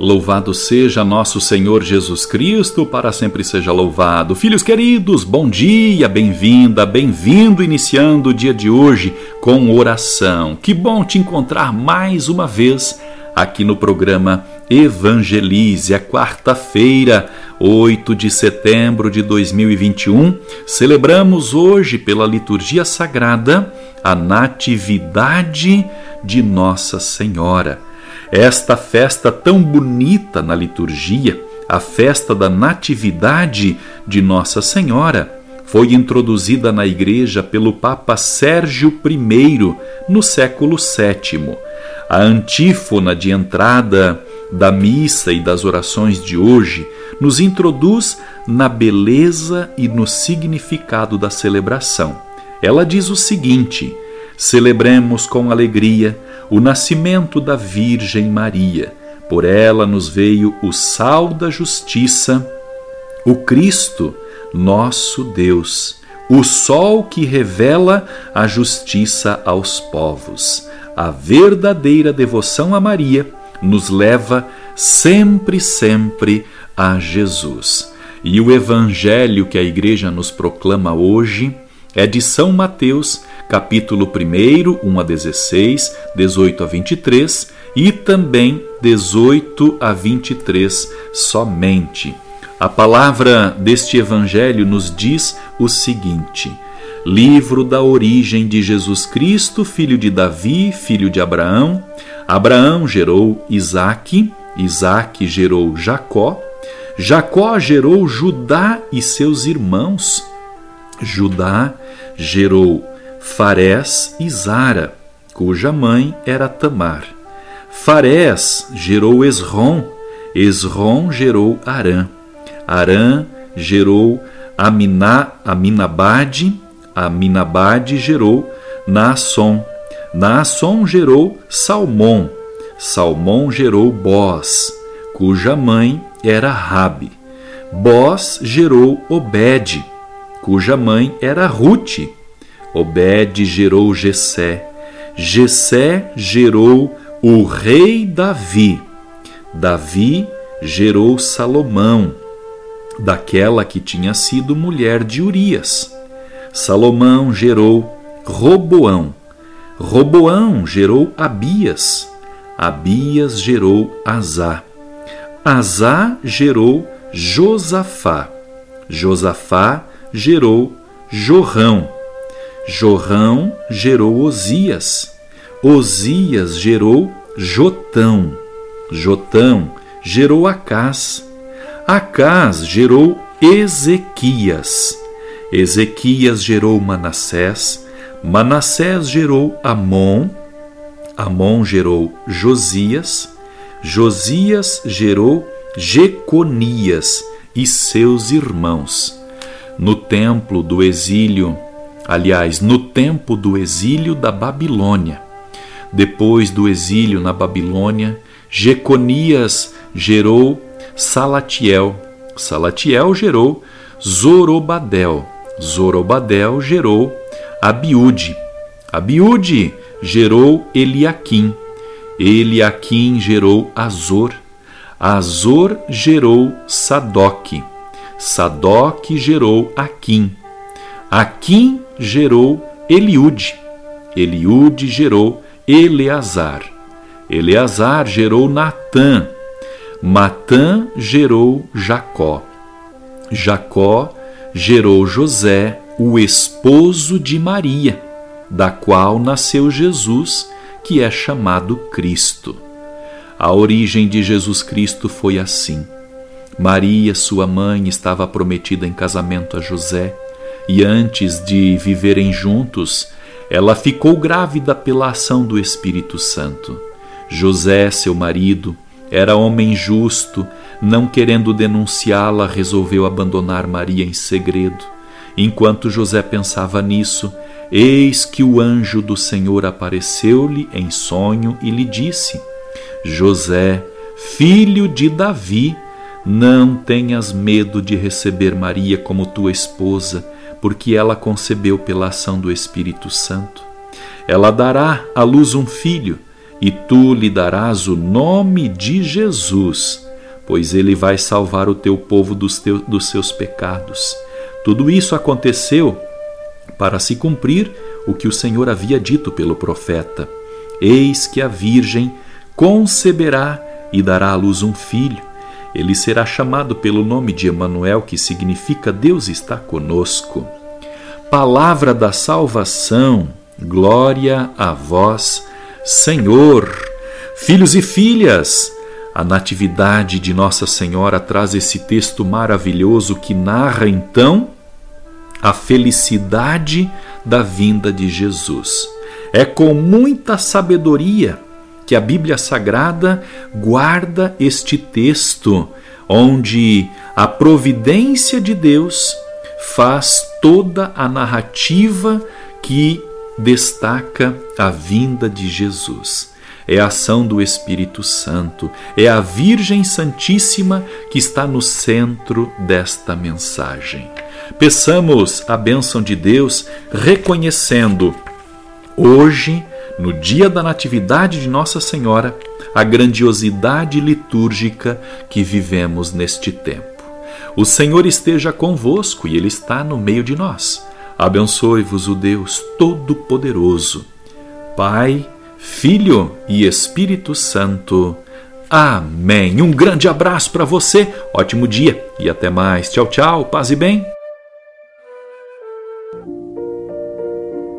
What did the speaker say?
Louvado seja nosso Senhor Jesus Cristo, para sempre seja louvado. Filhos queridos, bom dia, bem-vinda, bem-vindo, iniciando o dia de hoje com oração. Que bom te encontrar mais uma vez aqui no programa Evangelize, a quarta-feira, 8 de setembro de 2021. Celebramos hoje, pela liturgia sagrada, a Natividade de Nossa Senhora esta festa tão bonita na liturgia, a festa da Natividade de Nossa Senhora, foi introduzida na Igreja pelo Papa Sérgio I no século VII. A antífona de entrada da missa e das orações de hoje nos introduz na beleza e no significado da celebração. Ela diz o seguinte: celebremos com alegria o nascimento da Virgem Maria. Por ela nos veio o sal da justiça, o Cristo, nosso Deus, o sol que revela a justiça aos povos. A verdadeira devoção a Maria nos leva sempre, sempre a Jesus. E o evangelho que a igreja nos proclama hoje é de São Mateus, capítulo 1, 1 a 16, 18 a 23 e também 18 a 23 somente. A palavra deste evangelho nos diz o seguinte: Livro da origem de Jesus Cristo, filho de Davi, filho de Abraão. Abraão gerou Isaque, Isaque gerou Jacó, Jacó gerou Judá e seus irmãos. Judá gerou Farés e Zara, cuja mãe era Tamar. Farés gerou Esrom, Esrom gerou Arã. Arã gerou Aminá, Aminabade, Aminabade gerou Naasson. Naasson gerou Salmão, Salmão gerou Boz, cuja mãe era Rabi. Boz gerou Obed, cuja mãe era Rute. Obed gerou Jessé. Jessé gerou o rei Davi. Davi gerou Salomão, daquela que tinha sido mulher de Urias. Salomão gerou Roboão. Roboão gerou Abias. Abias gerou Azá. Azá gerou Josafá. Josafá gerou Jorrão. Jorrão gerou Osias. Osias gerou Jotão. Jotão gerou Acás. Acás gerou Ezequias. Ezequias gerou Manassés. Manassés gerou Amon. Amon gerou Josias. Josias gerou Jeconias e seus irmãos no templo do exílio, aliás, no tempo do exílio da Babilônia. Depois do exílio na Babilônia, Jeconias gerou Salatiel. Salatiel gerou Zorobadel. Zorobadel gerou Abiúde. Abiúde gerou Eliaquim. Eliaquim gerou Azor. Azor gerou Sadoque. Sadoc gerou Aquim. Aquim gerou Eliude. Eliude gerou Eleazar. Eleazar gerou Natã. Matã gerou Jacó. Jacó gerou José, o esposo de Maria, da qual nasceu Jesus, que é chamado Cristo. A origem de Jesus Cristo foi assim. Maria, sua mãe, estava prometida em casamento a José, e antes de viverem juntos, ela ficou grávida pela ação do Espírito Santo. José, seu marido, era homem justo, não querendo denunciá-la, resolveu abandonar Maria em segredo. Enquanto José pensava nisso, Eis que o anjo do Senhor apareceu-lhe em sonho e lhe disse: José, filho de Davi, não tenhas medo de receber Maria como tua esposa, porque ela concebeu pela ação do Espírito Santo. Ela dará à luz um filho, e tu lhe darás o nome de Jesus, pois ele vai salvar o teu povo dos, teus, dos seus pecados. Tudo isso aconteceu para se cumprir o que o Senhor havia dito pelo profeta: Eis que a Virgem conceberá e dará à luz um filho. Ele será chamado pelo nome de Emanuel, que significa Deus está conosco. Palavra da salvação, glória a vós, Senhor. Filhos e filhas, a Natividade de Nossa Senhora traz esse texto maravilhoso que narra então a felicidade da vinda de Jesus. É com muita sabedoria que a Bíblia Sagrada guarda este texto, onde a providência de Deus faz toda a narrativa que destaca a vinda de Jesus. É a ação do Espírito Santo, é a Virgem Santíssima que está no centro desta mensagem. Peçamos a bênção de Deus reconhecendo hoje, no dia da Natividade de Nossa Senhora, a grandiosidade litúrgica que vivemos neste tempo. O Senhor esteja convosco e Ele está no meio de nós. Abençoe-vos o Deus Todo-Poderoso, Pai, Filho e Espírito Santo. Amém. Um grande abraço para você, ótimo dia e até mais. Tchau, tchau, paz e bem.